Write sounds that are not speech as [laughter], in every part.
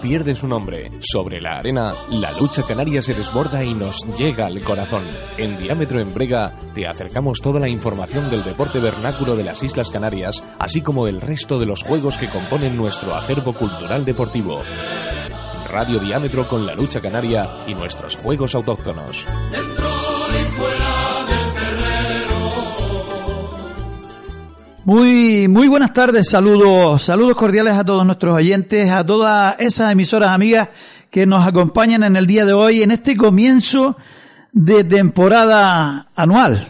pierde su nombre. Sobre la arena, la lucha canaria se desborda y nos llega al corazón. En Diámetro en Brega te acercamos toda la información del deporte vernáculo de las Islas Canarias, así como el resto de los juegos que componen nuestro acervo cultural deportivo. Radio Diámetro con la lucha canaria y nuestros juegos autóctonos. Muy, muy buenas tardes, saludos, saludos cordiales a todos nuestros oyentes, a todas esas emisoras amigas que nos acompañan en el día de hoy, en este comienzo de temporada anual,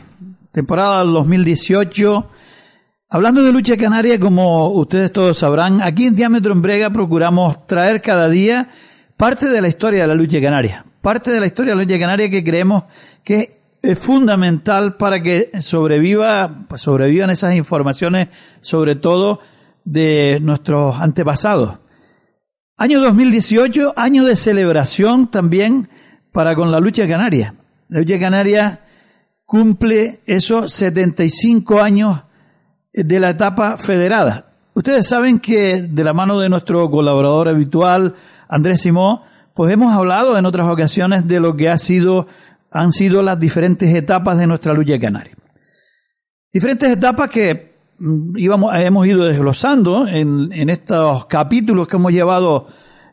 temporada 2018. Hablando de lucha canaria, como ustedes todos sabrán, aquí en Diámetro en Brega procuramos traer cada día parte de la historia de la lucha canaria, parte de la historia de la lucha canaria que creemos que es fundamental para que sobreviva, sobrevivan esas informaciones, sobre todo de nuestros antepasados. Año 2018, año de celebración también para con la lucha canaria. La lucha canaria cumple esos 75 años de la etapa federada. Ustedes saben que de la mano de nuestro colaborador habitual, Andrés Simón, pues hemos hablado en otras ocasiones de lo que ha sido han sido las diferentes etapas de nuestra lucha canaria. Diferentes etapas que mm, íbamos, hemos ido desglosando en, en estos capítulos que hemos llevado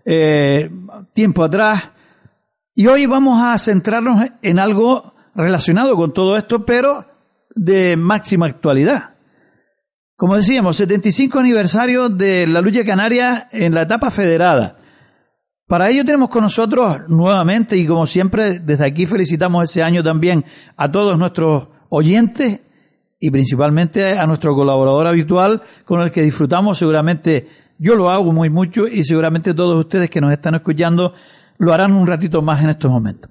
eh, tiempo atrás. Y hoy vamos a centrarnos en algo relacionado con todo esto, pero de máxima actualidad. Como decíamos, 75 aniversario de la lucha canaria en la etapa federada. Para ello tenemos con nosotros nuevamente y como siempre desde aquí felicitamos ese año también a todos nuestros oyentes y principalmente a nuestro colaborador habitual con el que disfrutamos seguramente yo lo hago muy mucho y seguramente todos ustedes que nos están escuchando lo harán un ratito más en estos momentos.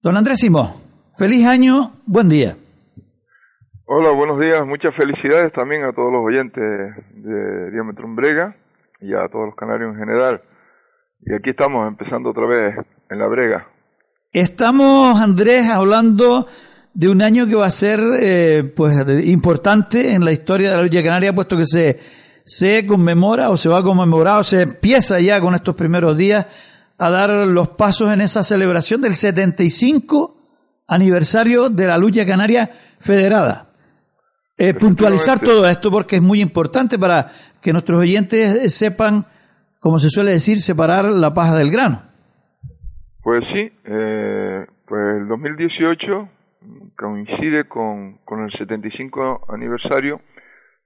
Don Andrés Simón, feliz año, buen día. Hola, buenos días, muchas felicidades también a todos los oyentes de Diámetro Brega y a todos los canarios en general. Y aquí estamos empezando otra vez en la brega. Estamos, Andrés, hablando de un año que va a ser eh, pues importante en la historia de la lucha canaria, puesto que se, se conmemora o se va a conmemorar o se empieza ya con estos primeros días a dar los pasos en esa celebración del 75 aniversario de la lucha canaria federada. Eh, puntualizar todo esto porque es muy importante para que nuestros oyentes sepan como se suele decir, separar la paja del grano. Pues sí, eh, pues el 2018 coincide con, con el 75 aniversario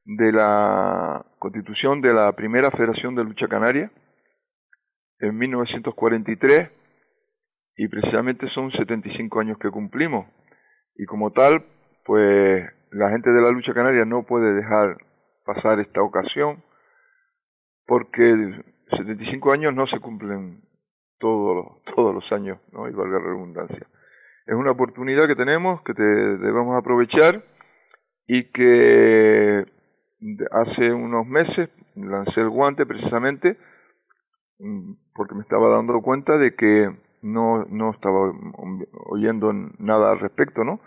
de la constitución de la primera Federación de Lucha Canaria en 1943 y precisamente son 75 años que cumplimos y como tal pues la gente de la lucha canaria no puede dejar pasar esta ocasión porque 75 años no se cumplen todos todos los años, ¿no? Y valga la redundancia. Es una oportunidad que tenemos, que te, debemos aprovechar y que hace unos meses lancé el guante precisamente mm, porque me estaba dando cuenta de que no, no estaba oyendo nada al respecto, ¿no?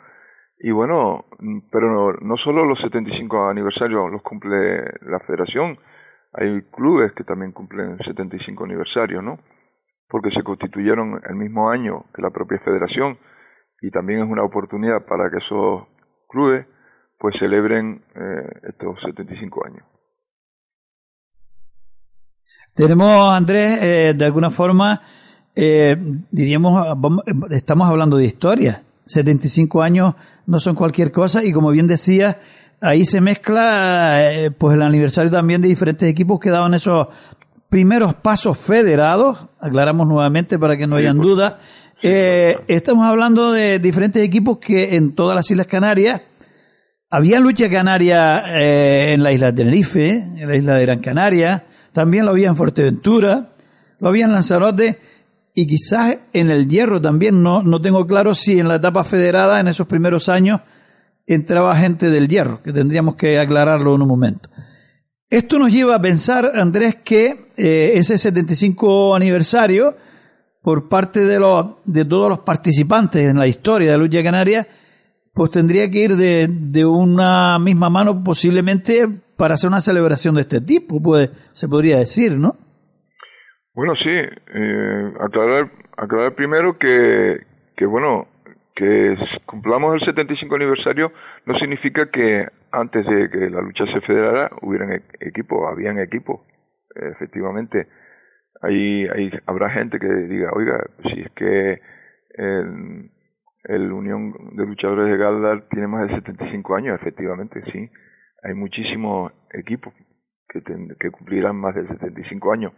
Y bueno, pero no, no solo los 75 aniversarios los cumple la federación, hay clubes que también cumplen 75 aniversario, ¿no? Porque se constituyeron el mismo año que la propia federación y también es una oportunidad para que esos clubes pues celebren eh, estos 75 años. Tenemos, Andrés, eh, de alguna forma, eh, diríamos, estamos hablando de historia. 75 años no son cualquier cosa y como bien decía, ahí se mezcla eh, pues el aniversario también de diferentes equipos que daban esos primeros pasos federados, aclaramos nuevamente para que no hayan dudas. Eh, estamos hablando de diferentes equipos que en todas las Islas Canarias había lucha canaria eh, en la isla de Tenerife, en la isla de Gran Canaria, también lo había en Fuerteventura, lo había en Lanzarote y quizás en el Hierro también, no, no tengo claro si en la etapa federada en esos primeros años entraba gente del hierro, que tendríamos que aclararlo en un momento. Esto nos lleva a pensar, Andrés, que eh, ese 75 aniversario, por parte de, los, de todos los participantes en la historia de la lucha canaria, pues tendría que ir de, de, una misma mano posiblemente para hacer una celebración de este tipo, pues se podría decir, ¿no? Bueno, sí, eh, aclarar, aclarar primero que, que, bueno, que cumplamos el 75 aniversario no significa que antes de que la lucha se federara hubieran e-, equipos, habían equipos, efectivamente. Ahí, ahí habrá gente que diga, oiga, si es que el, el Unión de Luchadores de Galdar tiene más de 75 años, efectivamente, sí. Hay muchísimos equipos que, que cumplirán más de 75 años.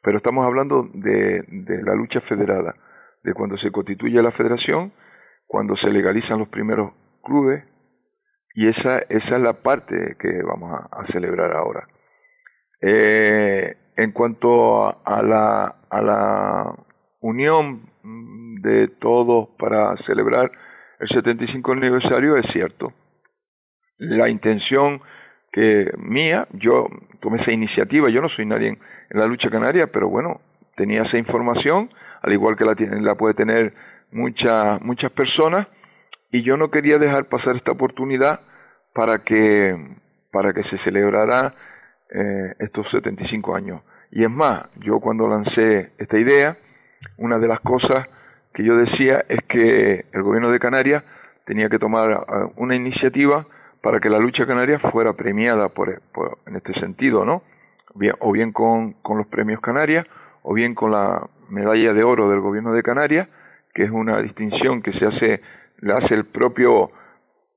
Pero estamos hablando de, de la lucha federada, de cuando se constituye la federación, cuando se legalizan los primeros clubes, y esa, esa es la parte que vamos a, celebrar ahora. Eh, en cuanto a, la, a la unión de todos para celebrar el 75 aniversario, es cierto. La intención que mía, yo tomé esa iniciativa, yo no soy nadie en, la lucha canaria, pero bueno, tenía esa información, al igual que la, la puede tener muchas muchas personas, y yo no quería dejar pasar esta oportunidad para que para que se celebrara eh, estos 75 años. Y es más, yo cuando lancé esta idea, una de las cosas que yo decía es que el gobierno de Canarias tenía que tomar uh, una iniciativa para que la lucha canaria fuera premiada por, en este sentido, ¿no? O bien con, con los premios Canarias, o bien con la medalla de oro del gobierno de Canarias, que es una distinción que se hace, la hace el propio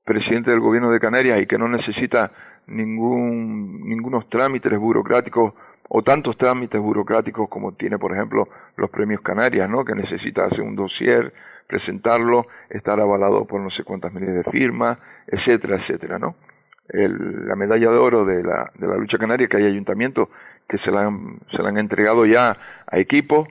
presidente del gobierno de Canarias y que no necesita ningún, ningunos trámites burocráticos o tantos trámites burocráticos como tiene, por ejemplo, los premios Canarias, ¿no? Que necesita hacer un dossier, presentarlo, estar avalado por no sé cuántas miles de firmas, etcétera, etcétera, ¿no? El, la medalla de oro de la, de la lucha canaria, que hay ayuntamientos que se la han, se la han entregado ya a equipos,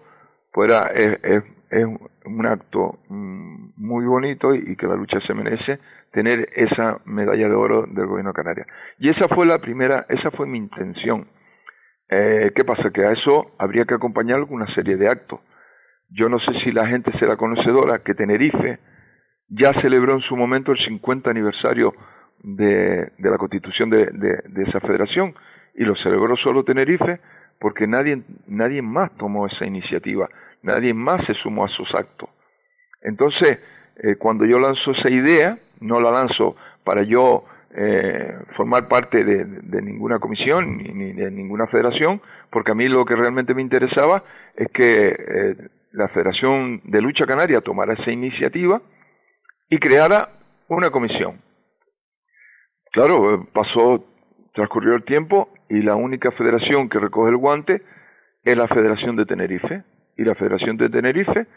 pues era, es, es, es un acto mm, muy bonito y que la lucha se merece tener esa medalla de oro del gobierno de Canarias. Y esa fue la primera, esa fue mi intención. Eh, ¿Qué pasa? Que a eso habría que acompañar una serie de actos. Yo no sé si la gente será conocedora que Tenerife ya celebró en su momento el 50 aniversario de, de la constitución de, de, esa federación y lo celebró solo Tenerife porque nadie, nadie más tomó esa iniciativa, nadie más se sumó a sus actos. Entonces, eh, cuando yo lanzo esa idea, no la lanzo para yo eh, formar parte de, ninguna comisión ni, de ninguna federación, porque a mí lo que realmente me interesaba es que eh, la Federación de Lucha Canaria tomara esa iniciativa y creara una comisión. Claro, pasó, transcurrió el tiempo y la única federación que recoge el guante es la Federación de Tenerife. Y la Federación de Tenerife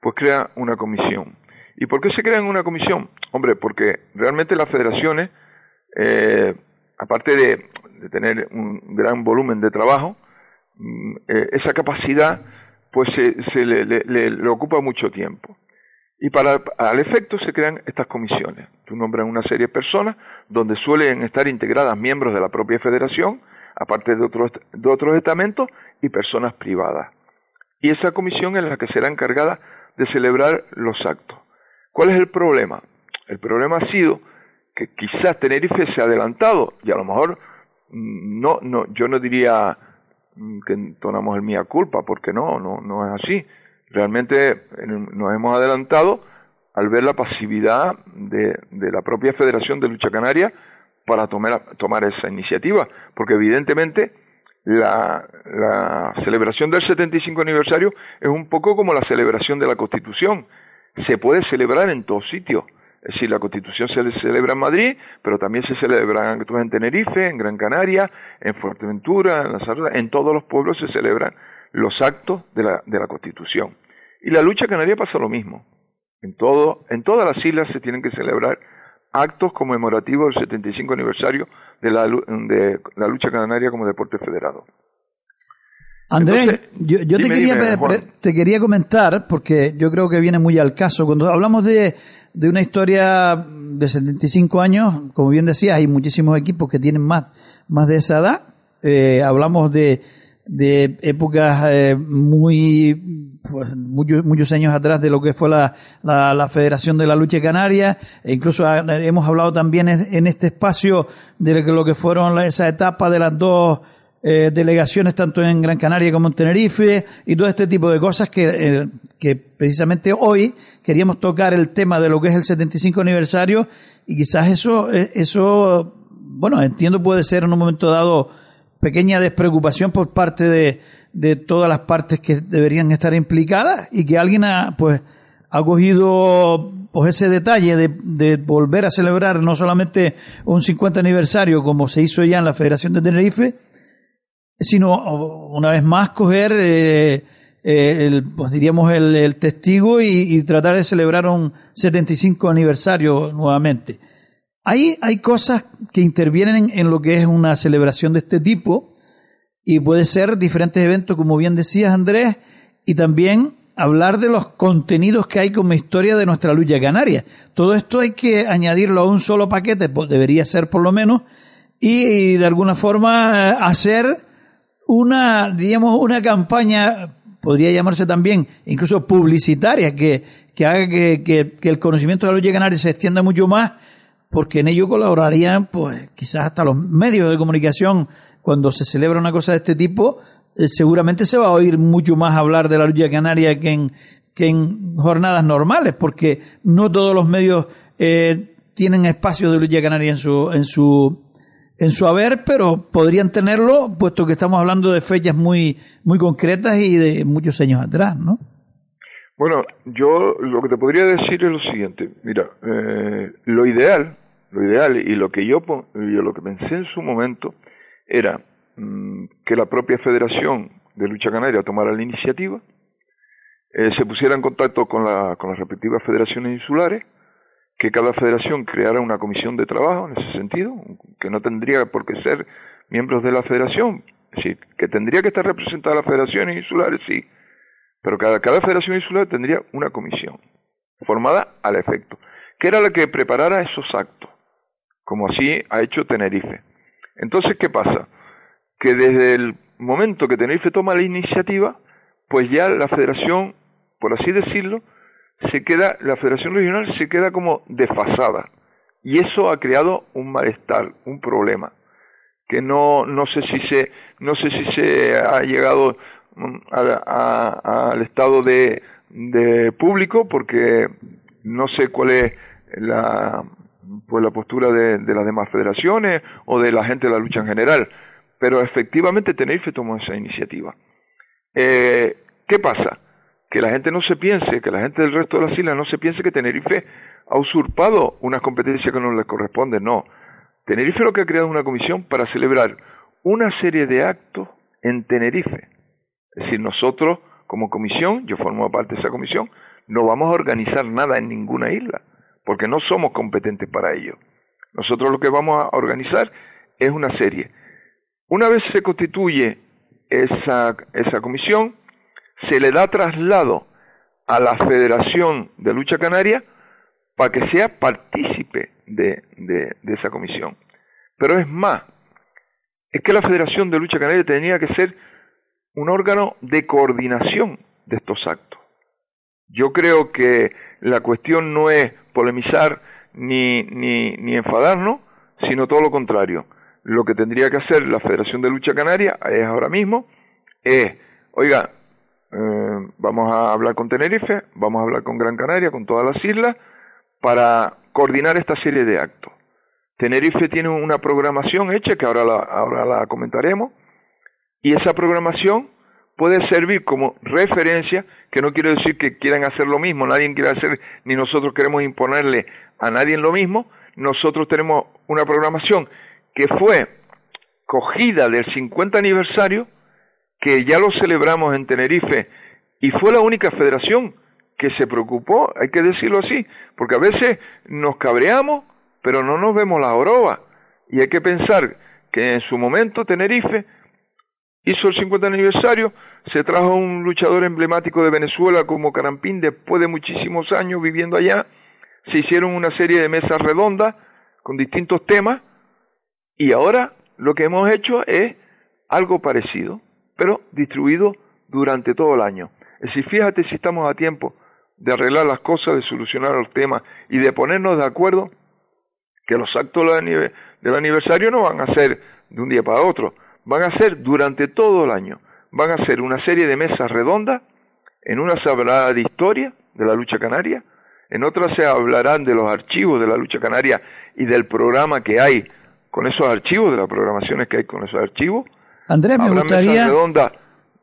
pues crea una comisión. ¿Y por qué se crea una comisión? Hombre, porque realmente las federaciones eh, aparte de, tener un gran volumen de trabajo, mm, eh, esa capacidad pues se, le, ocupa mucho tiempo. Y para al efecto se crean estas comisiones. Tú nombras una serie de personas donde suelen estar integradas miembros de la propia federación, aparte de otros, de otros estamentos y personas privadas. Y esa comisión es la que será encargada de celebrar los actos. ¿Cuál es el problema? El problema ha sido que quizás Tenerife se ha adelantado y a lo mejor mm, no, no, yo no diría mm, que entonamos el mía culpa, porque no, no, no es así. Realmente nos hemos adelantado al ver la pasividad de, de la propia Federación de Lucha Canaria para tomar, tomar esa iniciativa, porque evidentemente la, la celebración del 75 aniversario es un poco como la celebración de la Constitución. Se puede celebrar en todos sitios es decir, la Constitución se celebra en Madrid, pero también se celebra en Tenerife, en Gran Canaria, en Fuerteventura, en la en todos los pueblos se celebran los actos de la, de la Constitución. Y la lucha canaria pasa lo mismo. En, todo, en todas las islas se tienen que celebrar actos conmemorativos del 75 aniversario de la, de la lucha canaria como deporte federado. Andrés, yo, te, quería, te quería comentar, porque yo creo que viene muy al caso, cuando hablamos de, de una historia de 75 años, como bien decía, hay muchísimos equipos que tienen más, más de esa edad. Eh, hablamos de, de épocas eh, muy, pues, muchos, muchos años atrás de lo que fue la, la, Federación de la Lucha Canaria, e incluso hemos hablado también en, este espacio de lo que fueron esa etapa de las dos eh, delegaciones tanto en Gran Canaria como en Tenerife y todo este tipo de cosas que, eh, que precisamente hoy queríamos tocar el tema de lo que es el 75 aniversario. Y quizás eso, eh, eso, bueno, entiendo puede ser en un momento dado pequeña despreocupación por parte de, de todas las partes que deberían estar implicadas y que alguien ha, pues, ha cogido pues ese detalle de, de, volver a celebrar no solamente un 50 aniversario como se hizo ya en la Federación de Tenerife, sino una vez más coger, eh, eh, el, pues diríamos, el, testigo y, tratar de celebrar un 75 aniversario nuevamente. Hay, hay cosas que intervienen en, lo que es una celebración de este tipo y puede ser diferentes eventos, como bien decías Andrés, y también hablar de los contenidos que hay como historia de nuestra lucha canaria. Todo esto hay que añadirlo a un solo paquete, pues debería ser por lo menos, y de alguna forma hacer una, digamos, una campaña, podría llamarse también, incluso publicitaria, que, que haga que, que, el conocimiento de la lucha canaria se extienda mucho más, porque en ello colaborarían, pues, quizás hasta los medios de comunicación, cuando se celebra una cosa de este tipo, eh, seguramente se va a oír mucho más hablar de la lucha canaria que en, que en jornadas normales, porque no todos los medios eh, tienen espacio de lucha canaria en su, en su en su haber, pero podrían tenerlo, puesto que estamos hablando de fechas muy, muy concretas y de muchos años atrás, ¿no? Bueno, yo lo que te podría decir es lo siguiente. Mira, eh, lo ideal, lo ideal y lo que yo, yo lo que pensé en su momento era mm, que la propia Federación de Lucha Canaria tomara la iniciativa, eh, se pusiera en contacto con, la, con las respectivas federaciones insulares, que cada federación creara una comisión de trabajo en ese sentido, que no tendría por qué ser miembros de la federación, es decir, que tendría que estar representada las federaciones insulares, sí, pero cada, cada federación insular tendría una comisión formada al efecto, que era la que preparara esos actos, como así ha hecho Tenerife. Entonces, ¿qué pasa? Que desde el momento que Tenerife toma la iniciativa, pues ya la federación, por así decirlo, se queda, la Federación Regional se queda como desfasada. Y eso ha creado un malestar, un problema, que no, no sé si se, no sé si se ha llegado mm, al estado de, de público, porque no sé cuál es la, pues la postura de, las demás federaciones o de la gente de la lucha en general, pero efectivamente Tenerife tomó esa iniciativa. Eh, ¿Qué pasa? que la gente no se piense, que la gente del resto de las islas no se piense que Tenerife ha usurpado unas competencias que no le corresponden, no. Tenerife lo que ha creado una comisión para celebrar una serie de actos en Tenerife. Es decir, nosotros como comisión, yo formo parte de esa comisión, no vamos a organizar nada en ninguna isla, porque no somos competentes para ello. Nosotros lo que vamos a organizar es una serie. Una vez se constituye esa, esa comisión, se le da traslado a la Federación de Lucha Canaria para que sea partícipe de, de, esa comisión. Pero es más, es que la Federación de Lucha Canaria tenía que ser un órgano de coordinación de estos actos. Yo creo que la cuestión no es polemizar ni, ni, ni enfadarnos, sino todo lo contrario. Lo que tendría que hacer la Federación de Lucha Canaria es ahora mismo, es, oiga, eh, vamos a hablar con Tenerife, vamos a hablar con Gran Canaria, con todas las islas, para coordinar esta serie de actos. Tenerife tiene una programación hecha que ahora la, ahora la comentaremos, y esa programación puede servir como referencia, que no quiere decir que quieran hacer lo mismo, nadie quiere hacer, ni nosotros queremos imponerle a nadie lo mismo, nosotros tenemos una programación que fue cogida del 50 aniversario que ya lo celebramos en Tenerife y fue la única federación que se preocupó, hay que decirlo así, porque a veces nos cabreamos, pero no nos vemos la oroba. Y hay que pensar que en su momento Tenerife hizo el 50 aniversario, se trajo un luchador emblemático de Venezuela como Carampín después de muchísimos años viviendo allá, se hicieron una serie de mesas redondas con distintos temas y ahora lo que hemos hecho es algo parecido pero distribuido durante todo el año. Es decir, fíjate si estamos a tiempo de arreglar las cosas, de solucionar los temas y de ponernos de acuerdo que los actos del aniversario no van a ser de un día para otro, van a ser durante todo el año, van a ser una serie de mesas redondas, en una se hablará de historia de la lucha canaria, en otra se hablarán de los archivos de la lucha canaria y del programa que hay con esos archivos, de las programaciones que hay con esos archivos. Andrés, me gustaría...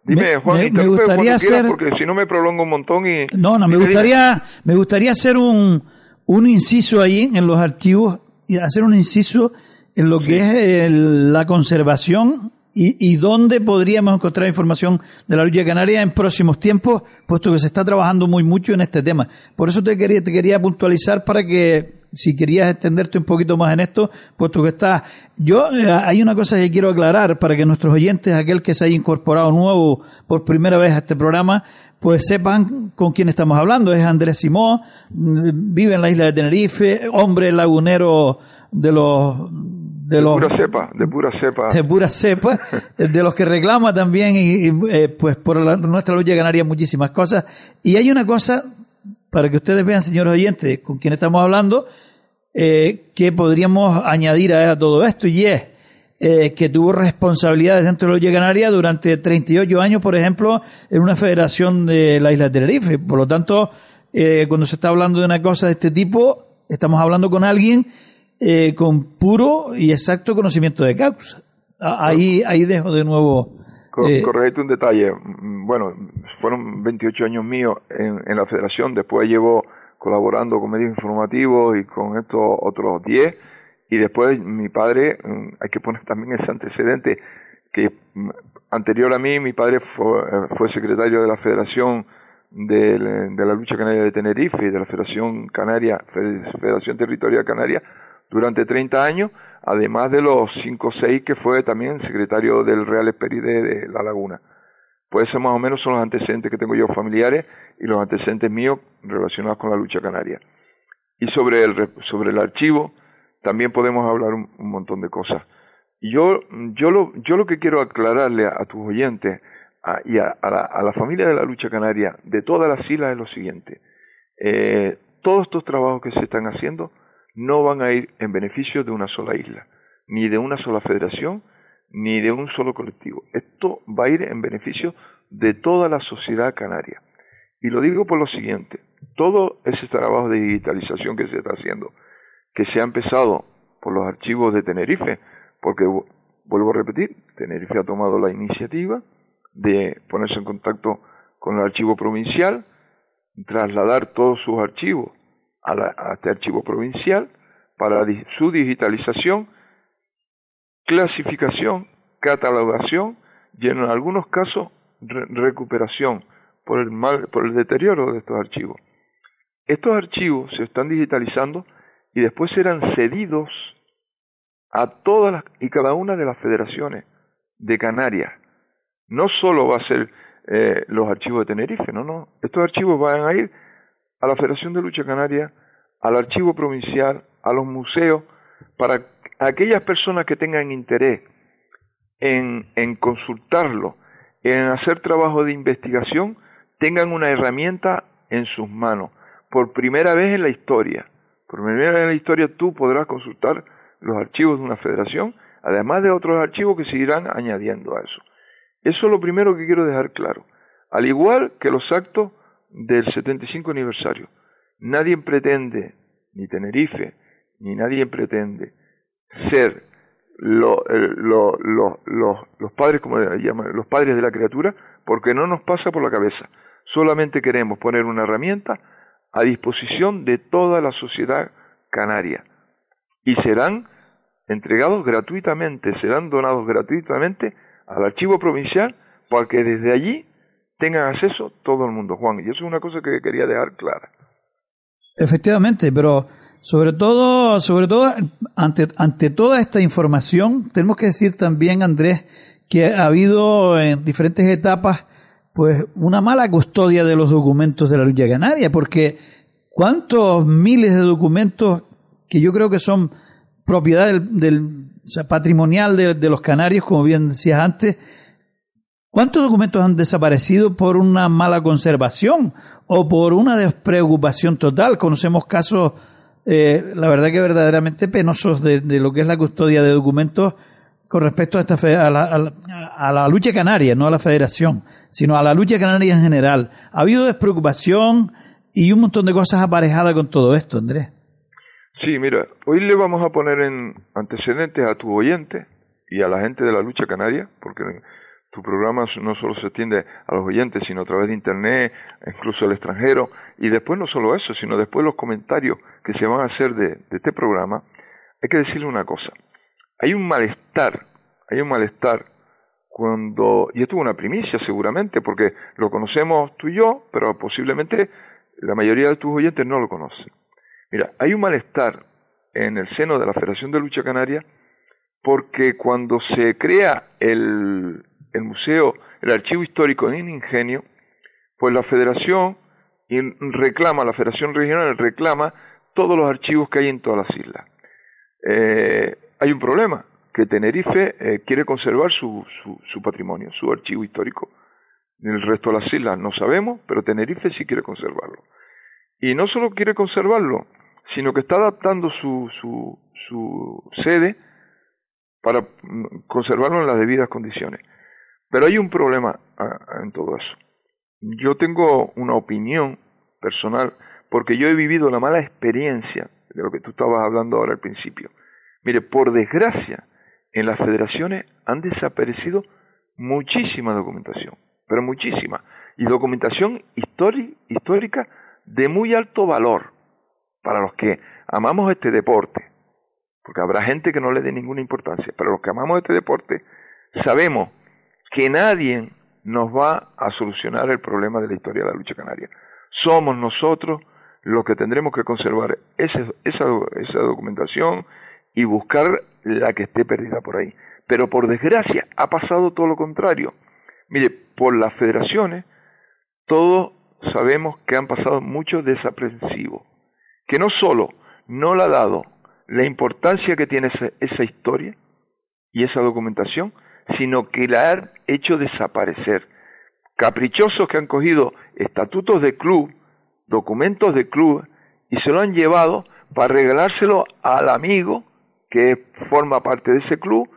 Dime, Juan, me, gustaría hacer... porque si no me prolongo un montón y... No, no, me gustaría, me gustaría hacer un, un inciso ahí en los archivos y hacer un inciso en lo que es la conservación y, y dónde podríamos encontrar información de la lucha canaria en próximos tiempos, puesto que se está trabajando muy mucho en este tema. Por eso te quería, te quería puntualizar para que si querías extenderte un poquito más en esto, puesto que está. Yo, eh, hay una cosa que quiero aclarar para que nuestros oyentes, aquel que se haya incorporado nuevo por primera vez a este programa, pues sepan con quién estamos hablando. Es Andrés Simón, mm, vive en la isla de Tenerife, hombre lagunero de los de, los, pura cepa, de pura cepa. De pura cepa, de los que reclama también, y, eh, pues por nuestra lucha ganaría muchísimas cosas. Y hay una cosa, para que ustedes vean, señores oyentes, con quién estamos hablando, eh, que podríamos añadir a, todo esto, y es eh, que tuvo responsabilidades dentro de la lucha canaria durante 38 años, por ejemplo, en una federación de la isla de Tenerife. Por lo tanto, cuando se está hablando de una cosa de este tipo, estamos hablando con alguien eh, con puro y exacto conocimiento de causa. Ahí, ahí dejo de nuevo. Eh, correcto un detalle. Mm, bueno, fueron 28 años míos en, en la federación, después llevo colaborando con medios informativos y con estos otros 10 y después mi padre, mm, hay que poner también ese antecedente que mm, anterior a mí mi padre fue, fue secretario de la Federación de, de, la Lucha Canaria de Tenerife y de la Federación Canaria, Federación Territorial Canaria durante 30 años, además de los 5 o 6 que fue también secretario del Real Esperide de La Laguna. Pues esos más o menos son los antecedentes que tengo yo familiares y los antecedentes míos relacionados con la lucha canaria. Y sobre el, sobre el archivo también podemos hablar un, montón de cosas. Yo, yo, lo, yo lo que quiero aclararle a, tus oyentes y a, la, a, la, familia de la lucha canaria de todas las islas es lo siguiente. Eh, todos estos trabajos que se están haciendo no van a ir en beneficio de una sola isla, ni de una sola federación, ni de un solo colectivo. Esto va a ir en beneficio de toda la sociedad canaria. Y lo digo por lo siguiente, todo ese trabajo de digitalización que se está haciendo, que se ha empezado por los archivos de Tenerife, porque vuelvo a repetir, Tenerife ha tomado la iniciativa de ponerse en contacto con el archivo provincial, trasladar todos sus archivos a, este archivo provincial para su digitalización, clasificación, catalogación y en algunos casos recuperación por el, mal, por el deterioro de estos archivos. Estos archivos se están digitalizando y después serán cedidos a todas y cada una de las federaciones de Canarias. No solo va a ser eh, los archivos de Tenerife, no, no. Estos archivos van a ir a la Federación de Lucha Canaria, al Archivo Provincial, a los museos, para aquellas personas que tengan interés en, en consultarlo, en hacer trabajo de investigación, tengan una herramienta en sus manos. Por primera vez en la historia, por primera vez en la historia tú podrás consultar los archivos de una federación, además de otros archivos que seguirán añadiendo a eso. Eso es lo primero que quiero dejar claro. Al igual que los actos del 75 aniversario. Nadie pretende, ni Tenerife, ni nadie pretende ser lo, lo, los padres, como llaman, los padres de la criatura, porque no nos pasa por la cabeza. Solamente queremos poner una herramienta a disposición de toda la sociedad canaria y serán entregados gratuitamente, serán donados gratuitamente al archivo provincial para que desde allí tengan acceso todo el mundo, Juan. Y eso es una cosa que quería dejar clara. Efectivamente, pero sobre todo, sobre todo, ante, ante toda esta información, tenemos que decir también, Andrés, que ha habido en diferentes etapas, pues, una mala custodia de los documentos de la lucha canaria, porque cuántos miles de documentos que yo creo que son propiedad del, patrimonial de, de los canarios, como bien decías antes, ¿Cuántos documentos han desaparecido por una mala conservación o por una despreocupación total? Conocemos casos, eh, la verdad que verdaderamente penosos de, lo que es la custodia de documentos con respecto a, esta a, la, a, la, lucha canaria, no a la federación, sino a la lucha canaria en general. ¿Ha habido despreocupación y un montón de cosas aparejadas con todo esto, Andrés? Sí, mira, hoy le vamos a poner en antecedentes a tu oyente y a la gente de la lucha canaria, porque tu programa no solo se extiende a los oyentes, sino a través de Internet, incluso al extranjero, y después no solo eso, sino después los comentarios que se van a hacer de, de este programa, hay que decirle una cosa. Hay un malestar, hay un malestar cuando, y esto es una primicia seguramente, porque lo conocemos tú y yo, pero posiblemente la mayoría de tus oyentes no lo conocen. Mira, hay un malestar en el seno de la Federación de Lucha Canaria porque cuando se crea el, el museo, el archivo histórico en Ingenio, pues la Federación reclama, la Federación Regional reclama todos los archivos que hay en todas las islas. Eh, hay un problema, que Tenerife eh, quiere conservar su, su, patrimonio, su archivo histórico. En el resto de las islas no sabemos, pero Tenerife sí quiere conservarlo. Y no solo quiere conservarlo, sino que está adaptando su, su, su sede para mm, conservarlo en las debidas condiciones. Pero hay un problema en todo eso. Yo tengo una opinión personal porque yo he vivido la mala experiencia de lo que tú estabas hablando ahora al principio. Mire, por desgracia, en las federaciones han desaparecido muchísima documentación, pero muchísima, y documentación histórica de muy alto valor para los que amamos este deporte, porque habrá gente que no le dé ninguna importancia, pero los que amamos este deporte sabemos que nadie nos va a solucionar el problema de la historia de la lucha canaria. Somos nosotros los que tendremos que conservar esa, esa documentación, y buscar la que esté perdida por ahí. Pero por desgracia ha pasado todo lo contrario. Mire, por las federaciones todos sabemos que han pasado mucho desaprensivo, que no solo no le ha dado la importancia que tiene esa, esa historia y esa documentación, sino que la han hecho desaparecer. Caprichosos que han cogido estatutos de club, documentos de club, y se lo han llevado para regalárselo al amigo que forma parte de ese club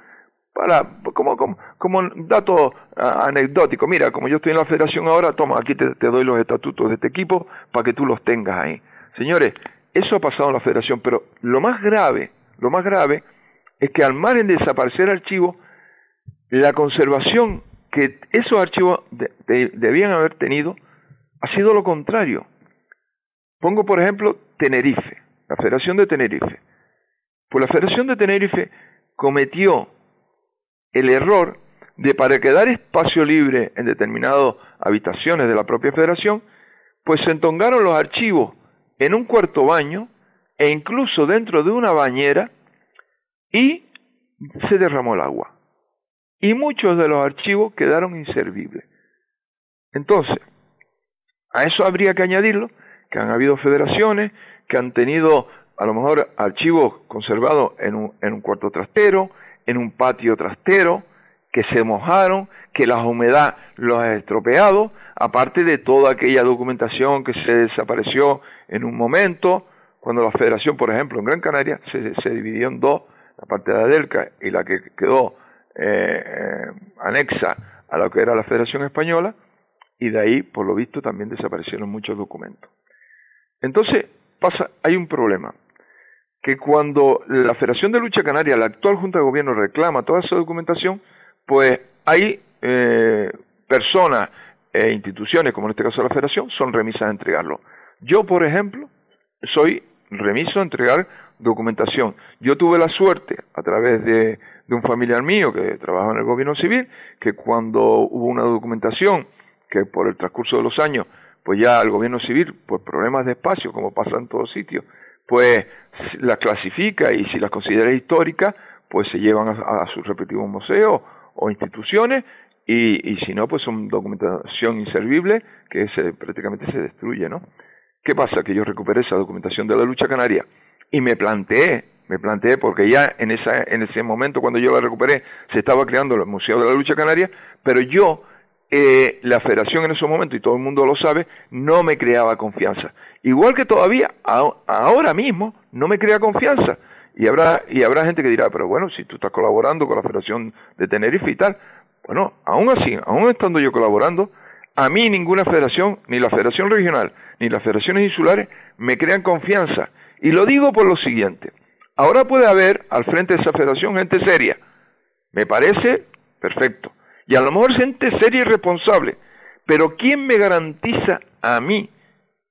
para como como, dato anecdótico mira como yo estoy en la federación ahora toma aquí te, doy los estatutos de este equipo para que tú los tengas ahí señores eso ha pasado en la federación pero lo más grave lo más grave es que al margen de desaparecer archivos la conservación que esos archivos debían haber tenido ha sido lo contrario pongo por ejemplo Tenerife la Federación de Tenerife pues la Federación de Tenerife cometió el error de para quedar espacio libre en determinadas habitaciones de la propia federación, pues se entongaron los archivos en un cuarto baño e incluso dentro de una bañera y se derramó el agua. Y muchos de los archivos quedaron inservibles. Entonces, a eso habría que añadirlo que han habido federaciones que han tenido a lo mejor archivos conservados en un, en un cuarto trastero, en un patio trastero, que se mojaron, que la humedad los ha estropeado, aparte de toda aquella documentación que se desapareció en un momento, cuando la federación, por ejemplo, en Gran Canaria, se, se dividió en dos, la parte de Adelca y la que quedó eh, eh, anexa a lo que era la Federación Española, y de ahí, por lo visto, también desaparecieron muchos documentos. Entonces, pasa, hay un problema que cuando la Federación de Lucha Canaria, la actual Junta de Gobierno, reclama toda esa documentación, pues hay eh, personas e instituciones, como en este caso la Federación, son remisas a entregarlo. Yo, por ejemplo, soy remiso a entregar documentación. Yo tuve la suerte, a través de, de un familiar mío que trabajaba en el gobierno civil, que cuando hubo una documentación que por el transcurso de los años, pues ya el gobierno civil, por problemas de espacio, como pasa en todos sitios, pues las clasifica y si las considera históricas, pues se llevan a, sus respectivos museos o instituciones y, y, si no, pues son documentación inservible que se, prácticamente se destruye, ¿no? ¿Qué pasa? Que yo recuperé esa documentación de la lucha canaria y me planteé, me planteé porque ya en, esa, en ese momento cuando yo la recuperé se estaba creando el Museo de la Lucha Canaria, pero yo eh, la federación en ese momento, y todo el mundo lo sabe, no me creaba confianza. Igual que todavía, ahora mismo, no me crea confianza. Y habrá, y habrá gente que dirá, pero bueno, si tú estás colaborando con la Federación de Tenerife y tal, bueno, aún así, aún estando yo colaborando, a mí ninguna federación, ni la Federación Regional, ni las federaciones insulares, me crean confianza. Y lo digo por lo siguiente. Ahora puede haber al frente de esa federación gente seria. Me parece perfecto. Y a lo mejor gente seria y responsable. Pero ¿quién me garantiza a mí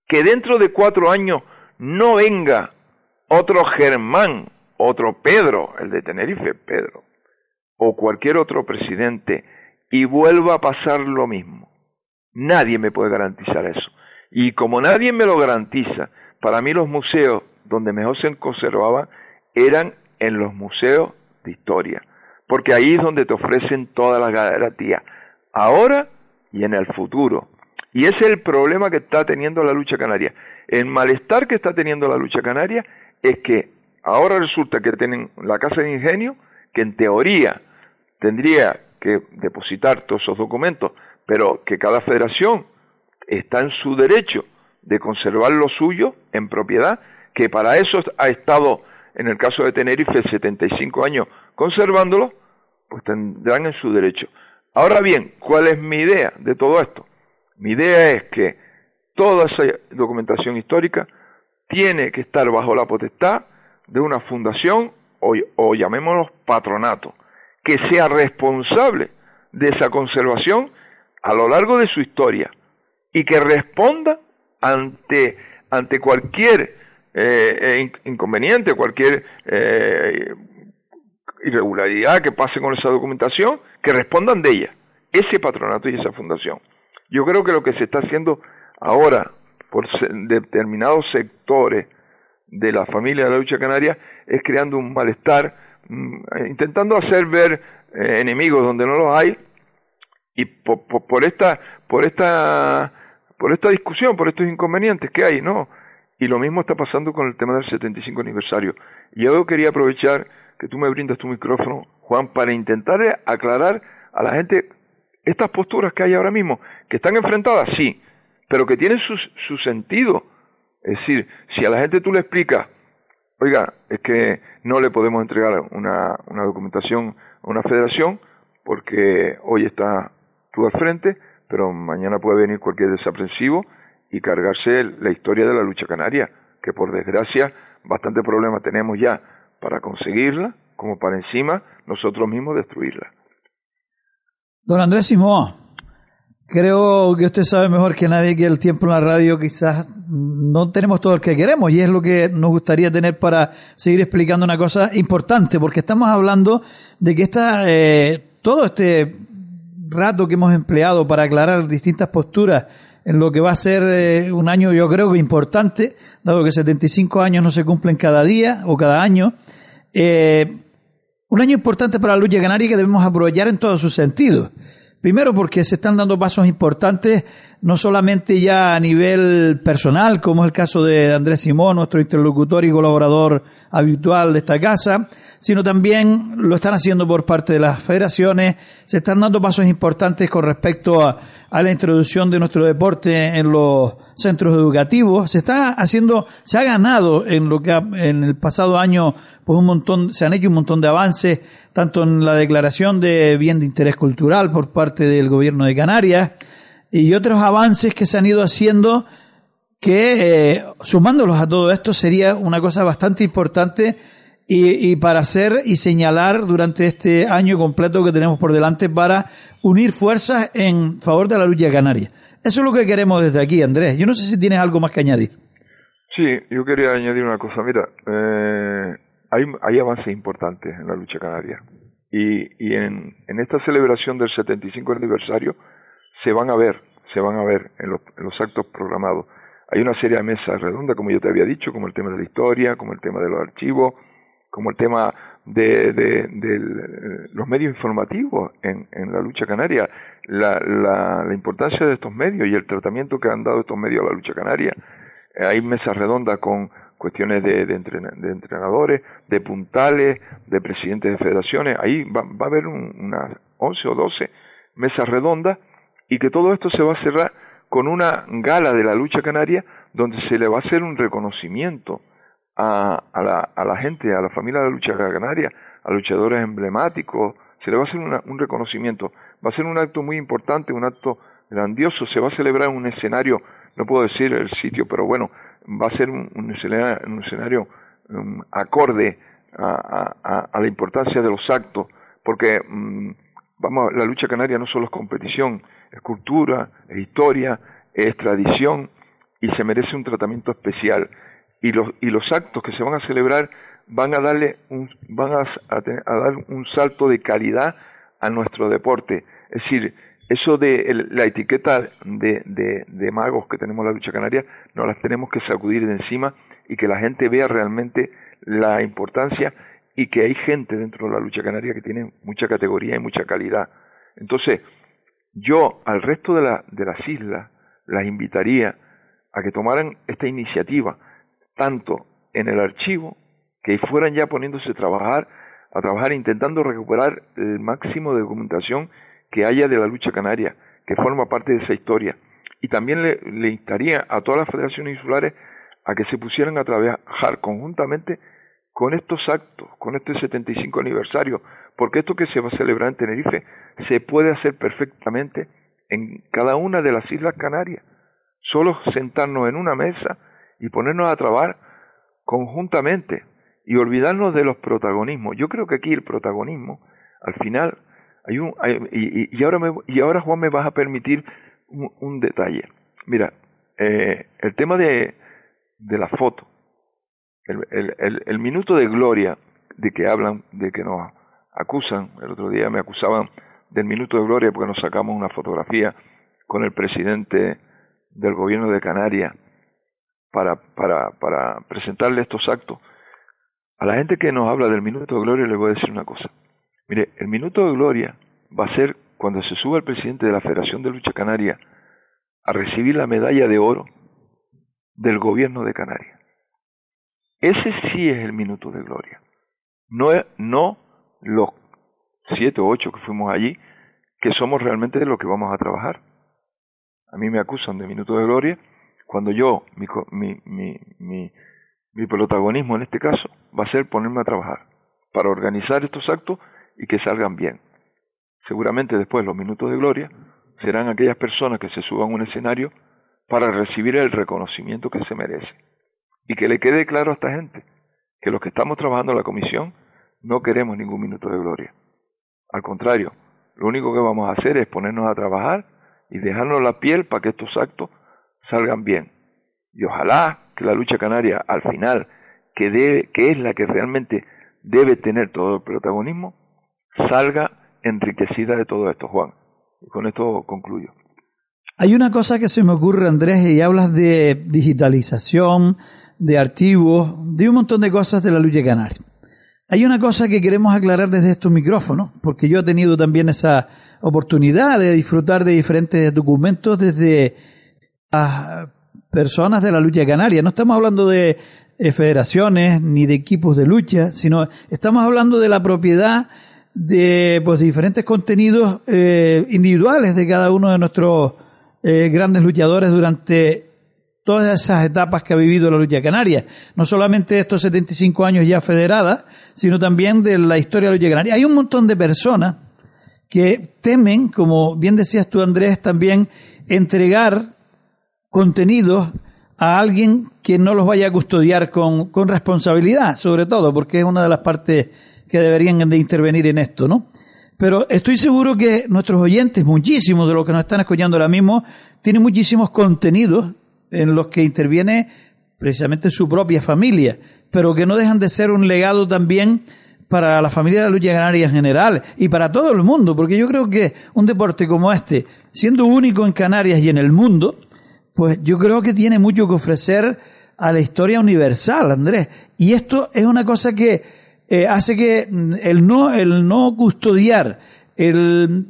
que dentro de cuatro años no venga otro Germán, otro Pedro, el de Tenerife, Pedro, o cualquier otro presidente, y vuelva a pasar lo mismo? Nadie me puede garantizar eso. Y como nadie me lo garantiza, para mí los museos donde mejor se conservaban eran en los museos de historia, porque ahí es donde te ofrecen toda la garantía, ahora y en el futuro. Y ese es el problema que está teniendo la lucha canaria. El malestar que está teniendo la lucha canaria es que ahora resulta que tienen la Casa de Ingenio, que en teoría tendría que depositar todos esos documentos, pero que cada federación está en su derecho de conservar lo suyo en propiedad, que para eso ha estado, en el caso de Tenerife, 75 años conservándolo, pues tendrán en su derecho. Ahora bien, ¿cuál es mi idea de todo esto? Mi idea es que toda esa documentación histórica tiene que estar bajo la potestad de una fundación o, o llamémoslo patronato, que sea responsable de esa conservación a lo largo de su historia y que responda ante, ante cualquier eh, inconveniente, cualquier eh, irregularidad que pase con esa documentación, que respondan de ella, ese patronato y esa fundación. Yo creo que lo que se está haciendo ahora por determinados sectores de la familia de la lucha canaria es creando un malestar, mm, intentando hacer ver eh, enemigos donde no los hay y por, por, esta por esta por esta discusión, por estos inconvenientes que hay, ¿no? Y lo mismo está pasando con el tema del 75 aniversario. Yo quería aprovechar que tú me brindas tu micrófono, Juan, para intentar aclarar a la gente estas posturas que hay ahora mismo, que están enfrentadas, sí, pero que tienen su, su sentido. Es decir, si a la gente tú le explicas, oiga, es que no le podemos entregar una, una documentación a una federación porque hoy está tú al frente, pero mañana puede venir cualquier desaprensivo y cargarse la historia de la lucha canaria, que por desgracia bastante problema tenemos ya para conseguirla, como para encima nosotros mismos destruirla. Don Andrés Simón, creo que usted sabe mejor que nadie que el tiempo en la radio quizás no tenemos todo el que queremos y es lo que nos gustaría tener para seguir explicando una cosa importante, porque estamos hablando de que esta, eh, todo este rato que hemos empleado para aclarar distintas posturas en lo que va a ser eh, un año yo creo que importante, dado que 75 años no se cumplen cada día o cada año. Eh, un año importante para la lucha canaria que debemos aprovechar en todos sus sentidos. Primero porque se están dando pasos importantes, no solamente ya a nivel personal, como es el caso de Andrés Simón, nuestro interlocutor y colaborador habitual de esta casa, sino también lo están haciendo por parte de las federaciones, se están dando pasos importantes con respecto a, a la introducción de nuestro deporte en los centros educativos, se está haciendo, se ha ganado en lo que en el pasado año pues un montón, se han hecho un montón de avances, tanto en la declaración de bien de interés cultural por parte del gobierno de Canarias y otros avances que se han ido haciendo que eh, sumándolos a todo esto sería una cosa bastante importante y, y, para hacer y señalar durante este año completo que tenemos por delante para unir fuerzas en favor de la lucha canaria. Eso es lo que queremos desde aquí, Andrés. Yo no sé si tienes algo más que añadir. Sí, yo quería añadir una cosa. Mira, eh, hay, avances importantes en la lucha canaria. Y, en, esta celebración del 75 aniversario se van a ver, se van a ver en los, actos programados. Hay una serie de mesas redondas, como yo te había dicho, como el tema de la historia, como el tema de los archivos, como el tema de, los medios informativos en, la lucha canaria, la, importancia de estos medios y el tratamiento que han dado estos medios a la lucha canaria. hay mesas redondas con cuestiones de, de, entrenadores, de puntales, de presidentes de federaciones. Ahí va, a haber unas 11 o 12 mesas redondas y que todo esto se va a cerrar con una gala de la lucha canaria donde se le va a hacer un reconocimiento a, a, la, a la gente, a la familia de la lucha canaria, a luchadores emblemáticos, se le va a hacer un reconocimiento. Va a ser un acto muy importante, un acto grandioso, se va a celebrar en un escenario, no puedo decir el sitio, pero bueno, va a ser un, un escenario, um, acorde a, la importancia de los actos, porque vamos, la lucha canaria no solo es competición, es cultura, es historia, es tradición y se merece un tratamiento especial. Y los, y los actos que se van a celebrar van a darle un, van a, a, dar un salto de calidad a nuestro deporte. Es decir, eso de la etiqueta de, de, de, magos que tenemos en la lucha canaria, nos las tenemos que sacudir de encima y que la gente vea realmente la importancia y que hay gente dentro de la lucha canaria que tiene mucha categoría y mucha calidad. Entonces, yo al resto de, la, de las islas las invitaría a que tomaran esta iniciativa, tanto en el archivo, que fueran ya poniéndose a trabajar, a trabajar intentando recuperar el máximo de documentación que haya de la lucha canaria, que forma parte de esa historia. Y también le, instaría a todas las federaciones insulares a que se pusieran a trabajar conjuntamente con estos actos, con este 75 aniversario, porque esto que se va a celebrar en Tenerife se puede hacer perfectamente en cada una de las Islas Canarias. Solo sentarnos en una mesa y ponernos a trabajar conjuntamente y olvidarnos de los protagonismos. Yo creo que aquí el protagonismo, al final, hay un, y, y, ahora me, y ahora Juan me vas a permitir un, detalle. Mira, eh, el tema de, de la foto, el, el, el, minuto de gloria de que hablan, de que nos acusan, el otro día me acusaban del minuto de gloria porque nos sacamos una fotografía con el presidente del gobierno de Canarias para, presentarle estos actos. A la gente que nos habla del minuto de gloria le voy a decir una cosa. Mire, el minuto de gloria va a ser cuando se suba el presidente de la Federación de Lucha Canaria a recibir la medalla de oro del gobierno de Canarias. Ese sí es el minuto de gloria. No, no los siete o ocho que fuimos allí, que somos realmente de lo que vamos a trabajar. A mí me acusan de minuto de gloria cuando yo, mi, mi, mi, protagonismo en este caso va a ser ponerme a trabajar para organizar estos actos y que salgan bien. Seguramente después los minutos de gloria serán aquellas personas que se suban a un escenario para recibir el reconocimiento que se merece. Y que le quede claro a esta gente que los que estamos trabajando en la comisión no queremos ningún minuto de gloria. Al contrario, lo único que vamos a hacer es ponernos a trabajar y dejarnos la piel para que estos actos salgan bien. Y ojalá que la lucha canaria al final, que, debe, que es la que realmente debe tener todo el protagonismo, salga enriquecida de todo esto, Juan. Y con esto concluyo. Hay una cosa que se me ocurre, Andrés, y hablas de digitalización, de archivos, de un montón de cosas de la lucha canaria. Hay una cosa que queremos aclarar desde estos micrófonos, porque yo he tenido también esa oportunidad de disfrutar de diferentes documentos desde personas de la lucha canaria. No estamos hablando de eh, federaciones ni de equipos de lucha, sino estamos hablando de la propiedad de pues diferentes contenidos eh, individuales de cada uno de nuestros eh, grandes luchadores durante todas esas etapas que ha vivido la lucha canaria. No solamente estos 75 años ya federada, sino también de la historia de la lucha canaria. Hay un montón de personas que temen, como bien decías tú Andrés, también entregar contenidos a alguien que no los vaya a custodiar con, con responsabilidad, sobre todo, porque es una de las partes que deberían de intervenir en esto, ¿no? Pero estoy seguro que nuestros oyentes, muchísimos de los que nos están escuchando ahora mismo, tienen muchísimos contenidos en los que interviene precisamente su propia familia, pero que no dejan de ser un legado también para la familia de la lucha canaria en general y para todo el mundo, porque yo creo que un deporte como este, siendo único en Canarias y en el mundo, pues yo creo que tiene mucho que ofrecer a la historia universal, Andrés. Y esto es una cosa que eh, hace que mm, el no, el no custodiar el,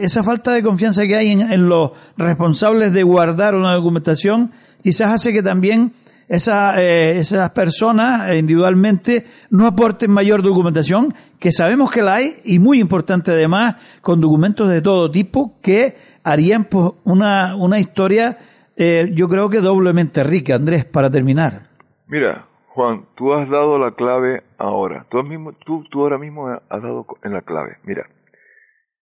esa falta de confianza que hay en, los responsables de guardar una documentación, quizás hace que también esa, eh, esas personas individualmente no aporten mayor documentación, que sabemos que la hay, y muy importante además, con documentos de todo tipo que harían pues, una, una historia, eh, yo creo que doblemente rica. Andrés, para terminar. Mira, Juan, tú has dado la clave ahora. Tú, mismo, tú, tú ahora mismo has dado en la clave. Mira,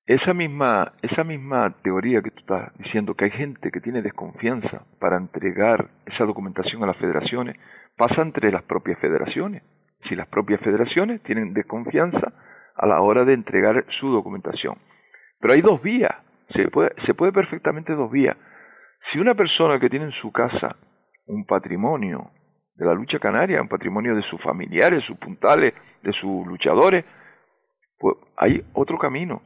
esa misma, esa misma teoría que tú estás diciendo, que hay gente que tiene desconfianza para entregar esa documentación a las federaciones, pasa entre las propias federaciones. Si las propias federaciones tienen desconfianza a la hora de entregar su documentación. Pero hay dos vías, se puede, se puede perfectamente dos vías. Si una persona que tiene en su casa un patrimonio de la lucha canaria, un patrimonio de sus familiares, sus puntales, de sus luchadores, pues hay otro camino.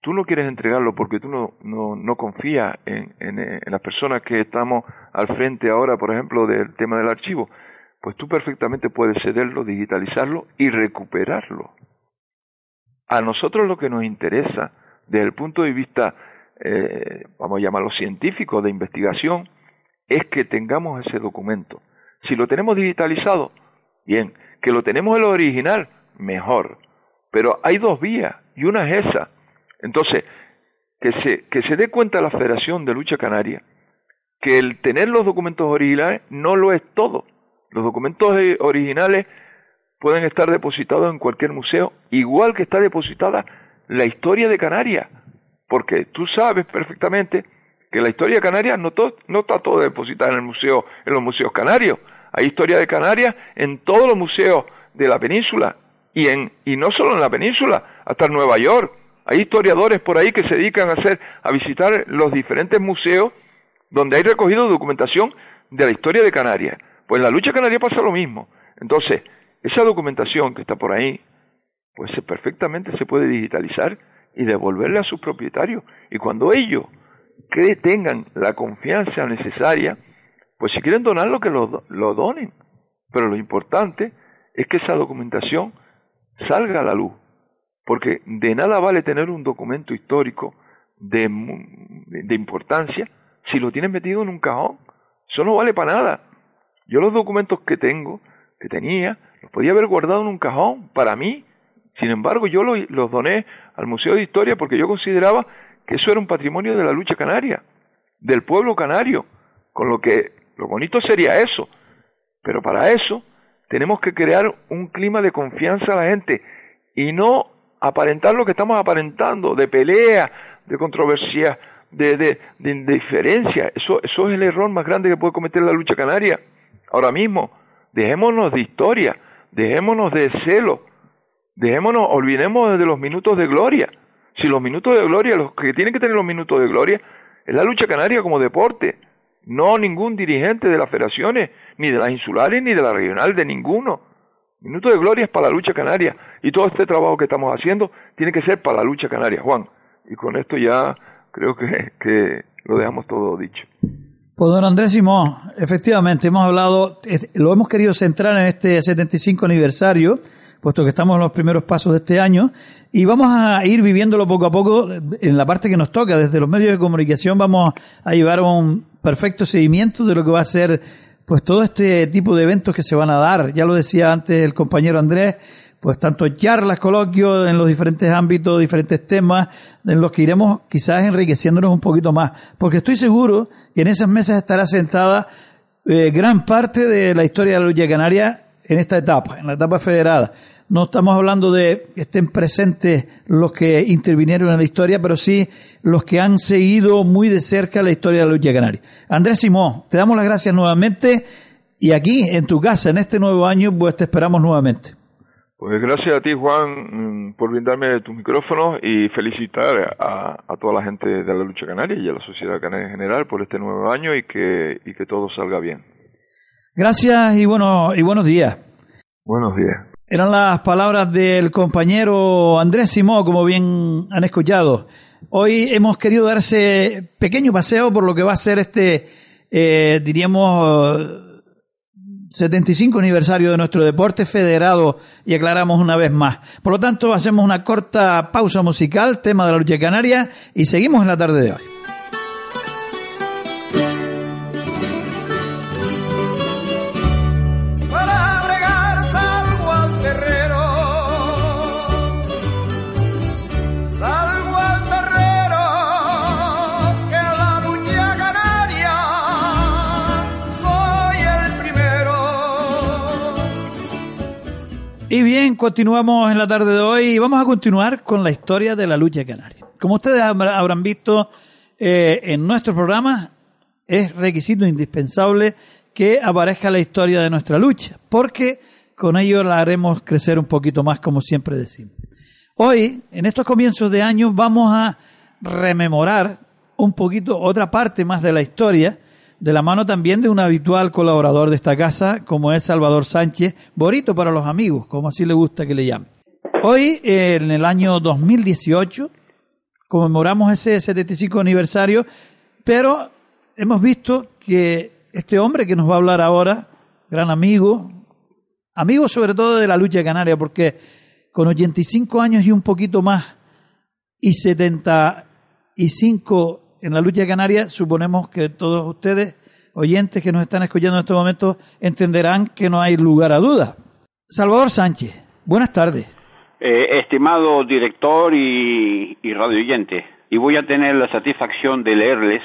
Tú no quieres entregarlo porque tú no, no, no confías en, en, en las personas que estamos al frente ahora, por ejemplo, del tema del archivo, pues tú perfectamente puedes cederlo, digitalizarlo y recuperarlo. A nosotros lo que nos interesa, desde el punto de vista, eh, vamos a llamarlo científico, de investigación, es que tengamos ese documento si lo tenemos digitalizado, bien. Que lo tenemos en lo original, mejor. Pero hay dos vías y una es esa. Entonces, que se, que se dé cuenta la Federación de Lucha Canaria que el tener los documentos originales no lo es todo. Los documentos originales pueden estar depositados en cualquier museo, igual que está depositada la historia de Canarias, porque tú sabes perfectamente que la historia de Canarias no, no está todo depositada en el museo, en los museos canarios. Hay historia de Canarias en todos los museos de la península y, en, y no solo en la península, hasta en Nueva York. Hay historiadores por ahí que se dedican a, hacer, a visitar los diferentes museos donde hay recogido documentación de la historia de Canarias. Pues en la lucha canaria pasa lo mismo. Entonces, esa documentación que está por ahí, pues perfectamente se puede digitalizar y devolverle a sus propietarios. Y cuando ellos que tengan la confianza necesaria, pues si quieren donarlo, que lo, lo donen. Pero lo importante es que esa documentación salga a la luz. Porque de nada vale tener un documento histórico de, de importancia si lo tienes metido en un cajón. Eso no vale para nada. Yo los documentos que tengo, que tenía, los podía haber guardado en un cajón para mí. Sin embargo, yo los, los doné al Museo de Historia porque yo consideraba que eso era un patrimonio de la lucha canaria, del pueblo canario, con lo que lo bonito sería eso, pero para eso tenemos que crear un clima de confianza a la gente y no aparentar lo que estamos aparentando, de pelea, de controversia, de, de, de indiferencia. Eso, eso es el error más grande que puede cometer la lucha canaria. Ahora mismo, dejémonos de historia, dejémonos de celo, dejémonos, olvidemos de los minutos de gloria. Si los minutos de gloria, los que tienen que tener los minutos de gloria, es la lucha canaria como deporte no ningún dirigente de las federaciones, ni de las insulares, ni de la regional, de ninguno. Minuto de gloria es para la lucha canaria. Y todo este trabajo que estamos haciendo tiene que ser para la lucha canaria, Juan. Y con esto ya creo que, que lo dejamos todo dicho. Pues don Andrés efectivamente hemos hablado, lo hemos querido centrar en este 75 aniversario, puesto que estamos en los primeros pasos de este año, y vamos a ir viviéndolo poco a poco en la parte que nos toca. Desde los medios de comunicación vamos a llevar un perfecto seguimiento de lo que va a ser pues todo este tipo de eventos que se van a dar. Ya lo decía antes el compañero Andrés, pues tanto charlas, coloquios en los diferentes ámbitos, diferentes temas, en los que iremos quizás enriqueciéndonos un poquito más. Porque estoy seguro que en esas mesas estará sentada eh, gran parte de la historia de la lucha canaria en esta etapa, en la etapa federada. No estamos hablando de que estén presentes los que intervinieron en la historia, pero sí los que han seguido muy de cerca la historia de la lucha canaria. Andrés Simón, te damos las gracias nuevamente y aquí, en tu casa, en este nuevo año, pues te esperamos nuevamente. Pues gracias a ti, Juan, mm, por brindarme tu micrófono y felicitar a, toda la gente de la lucha canaria y a la sociedad canaria en general por este nuevo año y que, y que todo salga bien. Gracias y, bueno, y buenos días. Buenos días. Eran las palabras del compañero Andrés Simó, como bien han escuchado. Hoy hemos querido dar ese pequeño paseo por lo que va a ser este, eh, diríamos, 75 aniversario de nuestro deporte federado y aclaramos una vez más. Por lo tanto, hacemos una corta pausa musical, tema de la lucha canaria, y seguimos en la tarde de hoy. Bien, continuamos en la tarde de hoy y vamos a continuar con la historia de la lucha canaria. Como ustedes habrán visto eh, en nuestro programa, es requisito indispensable que aparezca la historia de nuestra lucha, porque con ello la haremos crecer un poquito más, como siempre decimos. Hoy, en estos comienzos de año, vamos a rememorar un poquito otra parte más de la historia, de la mano también de un habitual colaborador de esta casa, como es Salvador Sánchez, Borito para los amigos, como así le gusta que le llamen. Hoy, en el año 2018, conmemoramos ese 75 aniversario, pero hemos visto que este hombre que nos va a hablar ahora, gran amigo, amigo sobre todo de la lucha canaria, porque con 85 años y un poquito más y 75 en la lucha canaria, suponemos que todos ustedes, oyentes que nos están escuchando en estos momentos, entenderán que no hay lugar a dudas. Salvador Sánchez, buenas tardes. Eh, estimado director y radio oyente, y voy a tener la satisfacción de leerles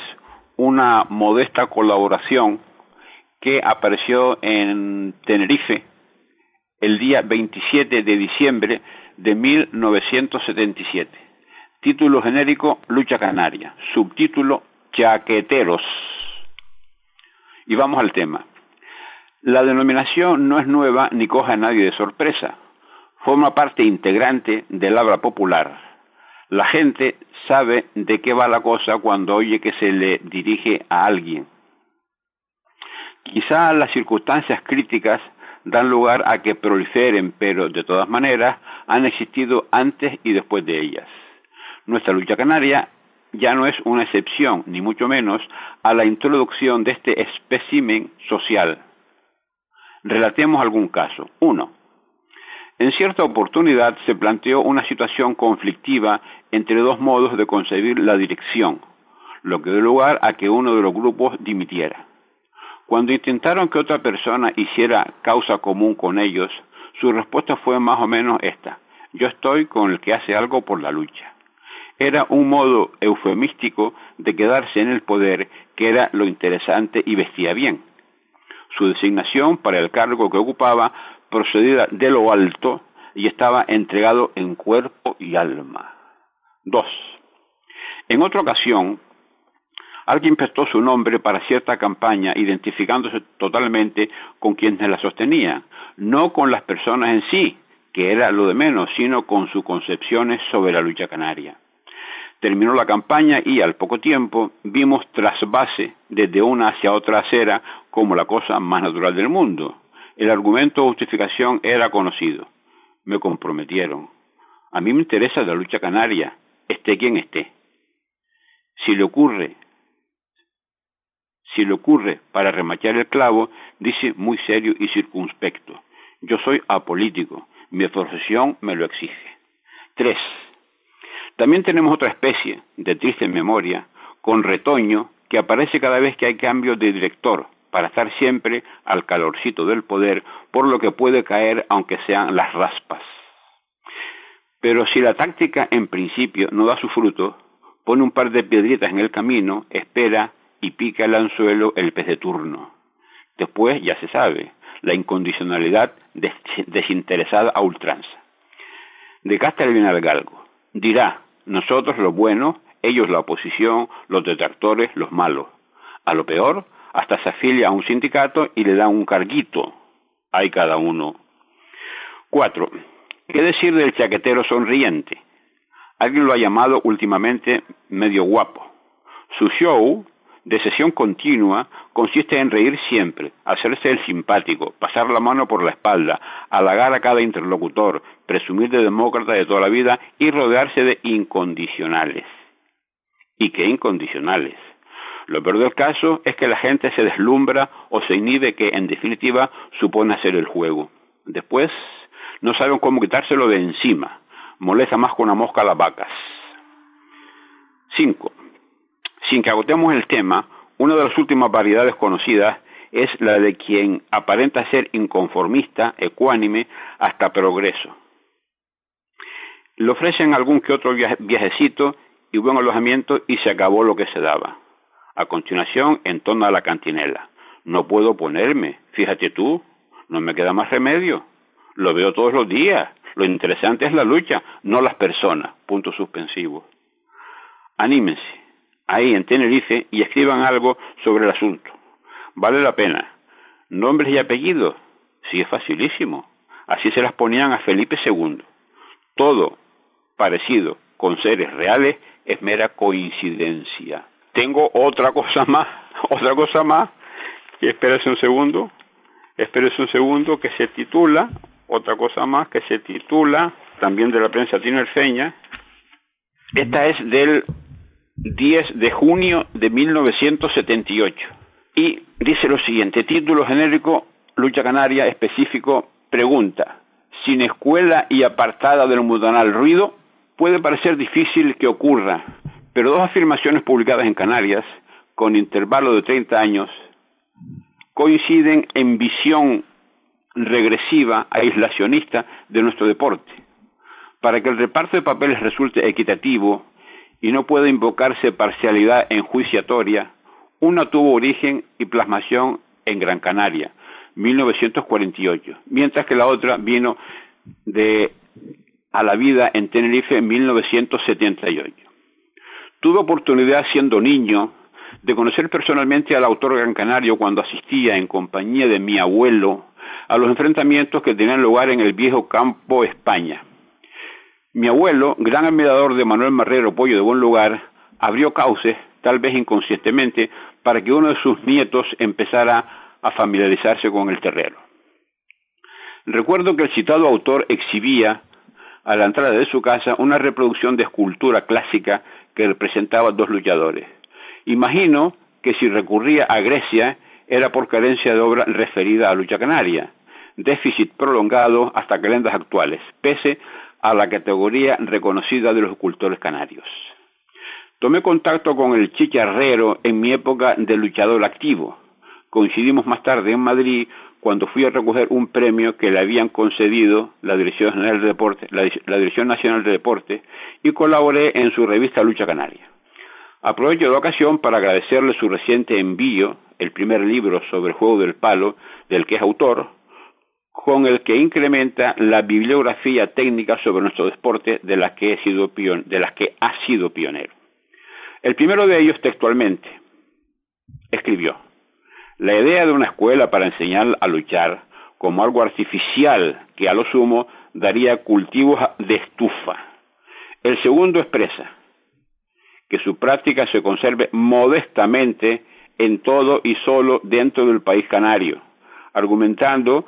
una modesta colaboración que apareció en Tenerife el día 27 de diciembre de 1977 Título genérico Lucha Canaria. Subtítulo Chaqueteros. Y vamos al tema. La denominación no es nueva ni coja a nadie de sorpresa. Forma parte integrante del habla popular. La gente sabe de qué va la cosa cuando oye que se le dirige a alguien. Quizá las circunstancias críticas dan lugar a que proliferen, pero de todas maneras han existido antes y después de ellas. Nuestra lucha canaria ya no es una excepción, ni mucho menos, a la introducción de este espécimen social. Relatemos algún caso. Uno. En cierta oportunidad se planteó una situación conflictiva entre dos modos de concebir la dirección, lo que dio lugar a que uno de los grupos dimitiera. Cuando intentaron que otra persona hiciera causa común con ellos, su respuesta fue más o menos esta. Yo estoy con el que hace algo por la lucha era un modo eufemístico de quedarse en el poder que era lo interesante y vestía bien. Su designación para el cargo que ocupaba procedía de lo alto y estaba entregado en cuerpo y alma. Dos. En otra ocasión, alguien prestó su nombre para cierta campaña identificándose totalmente con quienes la sostenían, no con las personas en sí, que era lo de menos, sino con sus concepciones sobre la lucha canaria. Terminó la campaña y al poco tiempo vimos trasvase desde una hacia otra acera como la cosa más natural del mundo. El argumento de justificación era conocido. Me comprometieron. A mí me interesa la lucha canaria, esté quien esté. Si le ocurre, si le ocurre para remachar el clavo, dice muy serio y circunspecto. Yo soy apolítico, mi profesión me lo exige. Tres. También tenemos otra especie de triste memoria, con retoño, que aparece cada vez que hay cambio de director, para estar siempre al calorcito del poder, por lo que puede caer aunque sean las raspas. Pero si la táctica en principio no da su fruto, pone un par de piedritas en el camino, espera y pica el anzuelo el pez de turno. Después ya se sabe, la incondicionalidad desinteresada a ultranza. De Castro viene al galgo. Dirá, nosotros los buenos, ellos la oposición, los detractores, los malos. A lo peor, hasta se afilia a un sindicato y le da un carguito. Hay cada uno. Cuatro. ¿Qué decir del chaquetero sonriente? Alguien lo ha llamado últimamente medio guapo. Su show de sesión continua consiste en reír siempre, hacerse el simpático, pasar la mano por la espalda, halagar a cada interlocutor, presumir de demócrata de toda la vida y rodearse de incondicionales. ¿Y qué incondicionales? Lo peor del caso es que la gente se deslumbra o se inhibe que, en definitiva, supone hacer el juego. Después, no saben cómo quitárselo de encima. Molesta más con una mosca a las vacas. 5. Sin que agotemos el tema, una de las últimas variedades conocidas es la de quien aparenta ser inconformista, ecuánime, hasta progreso. Le ofrecen algún que otro viajecito y buen alojamiento y se acabó lo que se daba. A continuación entona la cantinela. No puedo ponerme, fíjate tú, no me queda más remedio. lo veo todos los días. Lo interesante es la lucha, no las personas. Punto suspensivo. Anímense ahí en Tenerife y escriban algo sobre el asunto. Vale la pena. Nombres y apellidos. Sí, es facilísimo. Así se las ponían a Felipe II. Todo parecido con seres reales es mera coincidencia. Tengo otra cosa más, [laughs] otra cosa más, espérese un segundo, espérese un segundo, que se titula, otra cosa más, que se titula, también de la prensa tinerfeña, esta es del 10 de junio de 1978. Y dice lo siguiente, título genérico, lucha canaria específico, pregunta, sin escuela y apartada del mundanal ruido, puede parecer difícil que ocurra, pero dos afirmaciones publicadas en Canarias, con intervalo de 30 años, coinciden en visión regresiva, aislacionista de nuestro deporte. Para que el reparto de papeles resulte equitativo y no pueda invocarse parcialidad enjuiciatoria, una tuvo origen y plasmación en Gran Canaria, 1948, mientras que la otra vino de a la vida en Tenerife en 1978. Tuve oportunidad siendo niño de conocer personalmente al autor gran canario cuando asistía en compañía de mi abuelo a los enfrentamientos que tenían lugar en el viejo campo España. Mi abuelo, gran admirador de Manuel Marrero Pollo de Buen Lugar, abrió cauces, tal vez inconscientemente, para que uno de sus nietos empezara a familiarizarse con el terreno. Recuerdo que el citado autor exhibía a la entrada de su casa una reproducción de escultura clásica que representaba dos luchadores. Imagino que si recurría a Grecia era por carencia de obra referida a lucha canaria, déficit prolongado hasta calendas actuales, pese a la categoría reconocida de los escultores canarios. Tomé contacto con el chicharrero en mi época de luchador activo. Coincidimos más tarde en Madrid cuando fui a recoger un premio que le habían concedido la Dirección General de Deporte, la, Dirección Nacional de Deporte, y colaboré en su revista Lucha Canaria. Aprovecho la ocasión para agradecerle su reciente envío, el primer libro sobre el juego del palo, del que es autor, con el que incrementa la bibliografía técnica sobre nuestro deporte de las que, he sido de las que ha sido pionero. El primero de ellos textualmente escribió, la idea de una escuela para enseñar a luchar como algo artificial que a lo sumo daría cultivos de estufa. El segundo expresa que su práctica se conserve modestamente en todo y solo dentro del país canario, argumentando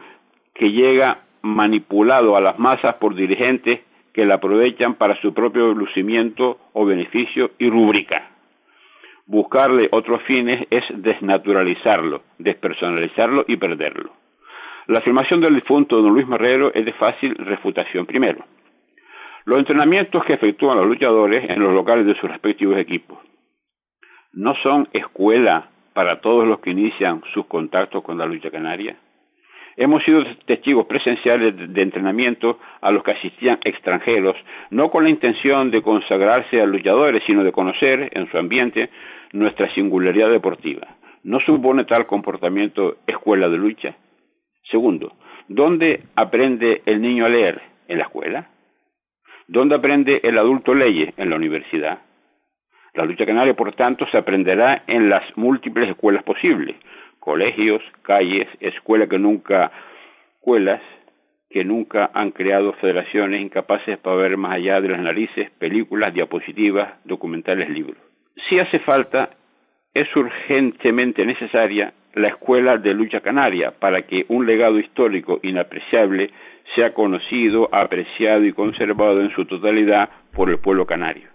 que llega manipulado a las masas por dirigentes que la aprovechan para su propio lucimiento o beneficio y rubrica buscarle otros fines es desnaturalizarlo, despersonalizarlo y perderlo. La afirmación del difunto don Luis Marrero es de fácil refutación. Primero, los entrenamientos que efectúan los luchadores en los locales de sus respectivos equipos no son escuela para todos los que inician sus contactos con la lucha canaria. Hemos sido testigos presenciales de entrenamiento a los que asistían extranjeros, no con la intención de consagrarse a luchadores, sino de conocer en su ambiente nuestra singularidad deportiva. ¿No supone tal comportamiento escuela de lucha? Segundo, ¿dónde aprende el niño a leer? ¿En la escuela? ¿Dónde aprende el adulto leyes? En la universidad. La lucha canaria, por tanto, se aprenderá en las múltiples escuelas posibles, colegios, calles, escuelas que nunca, escuelas que nunca han creado federaciones incapaces para ver más allá de las narices, películas, diapositivas, documentales, libros. Si hace falta, es urgentemente necesaria la Escuela de Lucha Canaria para que un legado histórico inapreciable sea conocido, apreciado y conservado en su totalidad por el pueblo canario.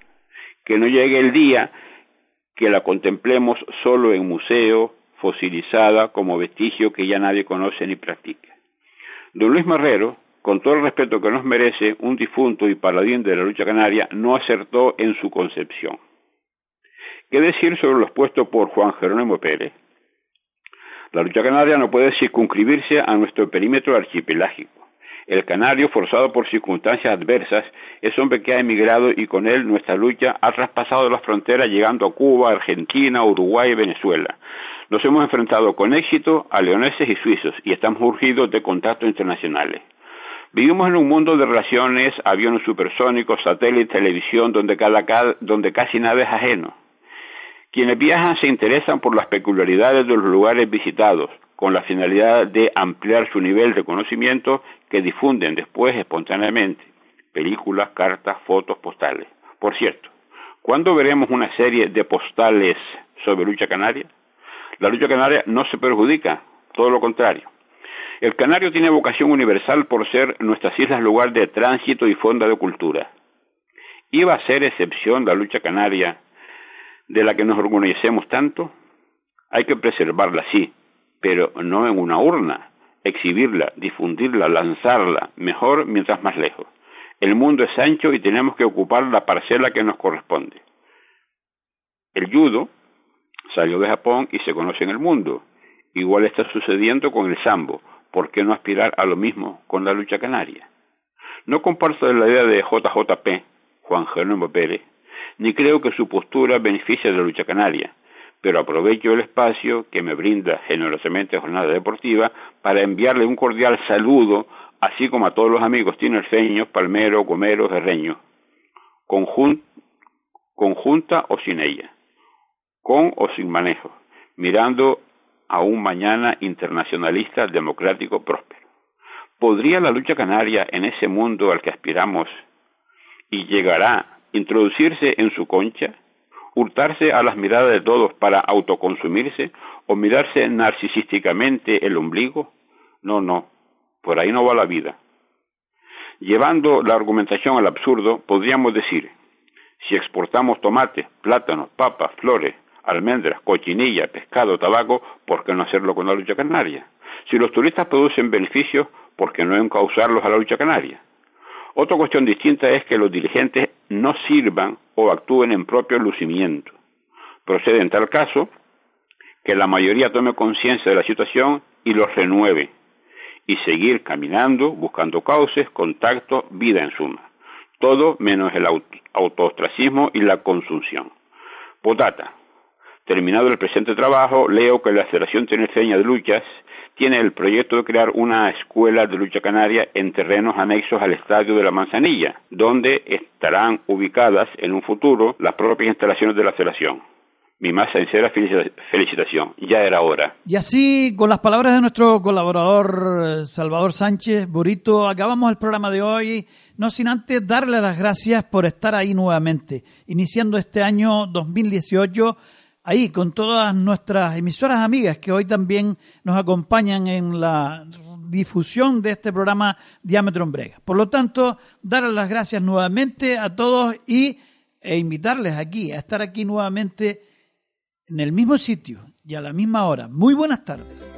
Que no llegue el día que la contemplemos solo en museo, fosilizada como vestigio que ya nadie conoce ni practica. Don Luis Marrero, con todo el respeto que nos merece un difunto y paladín de la lucha canaria, no acertó en su concepción. ¿Qué decir sobre los puestos por Juan Jerónimo Pérez? La lucha canaria no puede circunscribirse a nuestro perímetro archipelágico. El canario, forzado por circunstancias adversas, es hombre que ha emigrado y con él nuestra lucha ha traspasado las fronteras llegando a Cuba, Argentina, Uruguay y Venezuela. Nos hemos enfrentado con éxito a leoneses y suizos y estamos urgidos de contactos internacionales. Vivimos en un mundo de relaciones, aviones supersónicos, satélites, televisión, donde, cada, donde casi nada es ajeno. Quienes viajan se interesan por las peculiaridades de los lugares visitados, con la finalidad de ampliar su nivel de conocimiento que difunden después espontáneamente películas, cartas, fotos, postales. Por cierto, ¿cuándo veremos una serie de postales sobre lucha canaria? La lucha canaria no se perjudica, todo lo contrario. El Canario tiene vocación universal por ser nuestras islas lugar de tránsito y fonda de cultura. ¿Iba a ser excepción la lucha canaria de la que nos orgullecemos tanto? Hay que preservarla, sí, pero no en una urna, exhibirla, difundirla, lanzarla, mejor mientras más lejos. El mundo es ancho y tenemos que ocupar la parcela que nos corresponde. El judo salió de Japón y se conoce en el mundo. Igual está sucediendo con el sambo, ¿por qué no aspirar a lo mismo con la lucha canaria? No comparto la idea de JJP, Juan Jerónimo Pérez, ni creo que su postura beneficie a la lucha canaria, pero aprovecho el espacio que me brinda generosamente Jornada Deportiva para enviarle un cordial saludo, así como a todos los amigos tinerfeños, palmeros, gomeros, herreños, conjunta o sin ella, con o sin manejo, mirando a un mañana internacionalista, democrático, próspero. ¿Podría la lucha canaria en ese mundo al que aspiramos y llegará introducirse en su concha, hurtarse a las miradas de todos para autoconsumirse o mirarse narcisísticamente el ombligo? No, no, por ahí no va la vida. Llevando la argumentación al absurdo, podríamos decir, si exportamos tomates, plátanos, papas, flores, almendras, cochinilla, pescado, tabaco, ¿por qué no hacerlo con la lucha canaria? Si los turistas producen beneficios, ¿por qué no encauzarlos a la lucha canaria? Otra cuestión distinta es que los dirigentes no sirvan o actúen en propio lucimiento. Procede en tal caso que la mayoría tome conciencia de la situación y los renueve, y seguir caminando, buscando cauces, contactos, vida en suma. Todo menos el autoostracismo y la consunción. Potata, Terminado el presente trabajo, leo que la Federación Tinerfeña de Luchas tiene el proyecto de crear una escuela de lucha canaria en terrenos anexos al Estadio de la Manzanilla, donde estarán ubicadas en un futuro las propias instalaciones de la Federación. Mi más sincera felicitación, ya era hora. Y así, con las palabras de nuestro colaborador eh, Salvador Sánchez Burito, acabamos el programa de hoy, no sin antes darle las gracias por estar ahí nuevamente, iniciando este año 2018 ahí con todas nuestras emisoras amigas que hoy también nos acompañan en la difusión de este programa Diámetro en. Por lo tanto, darles las gracias nuevamente a todos y e invitarles aquí a estar aquí nuevamente en el mismo sitio y a la misma hora. Muy buenas tardes.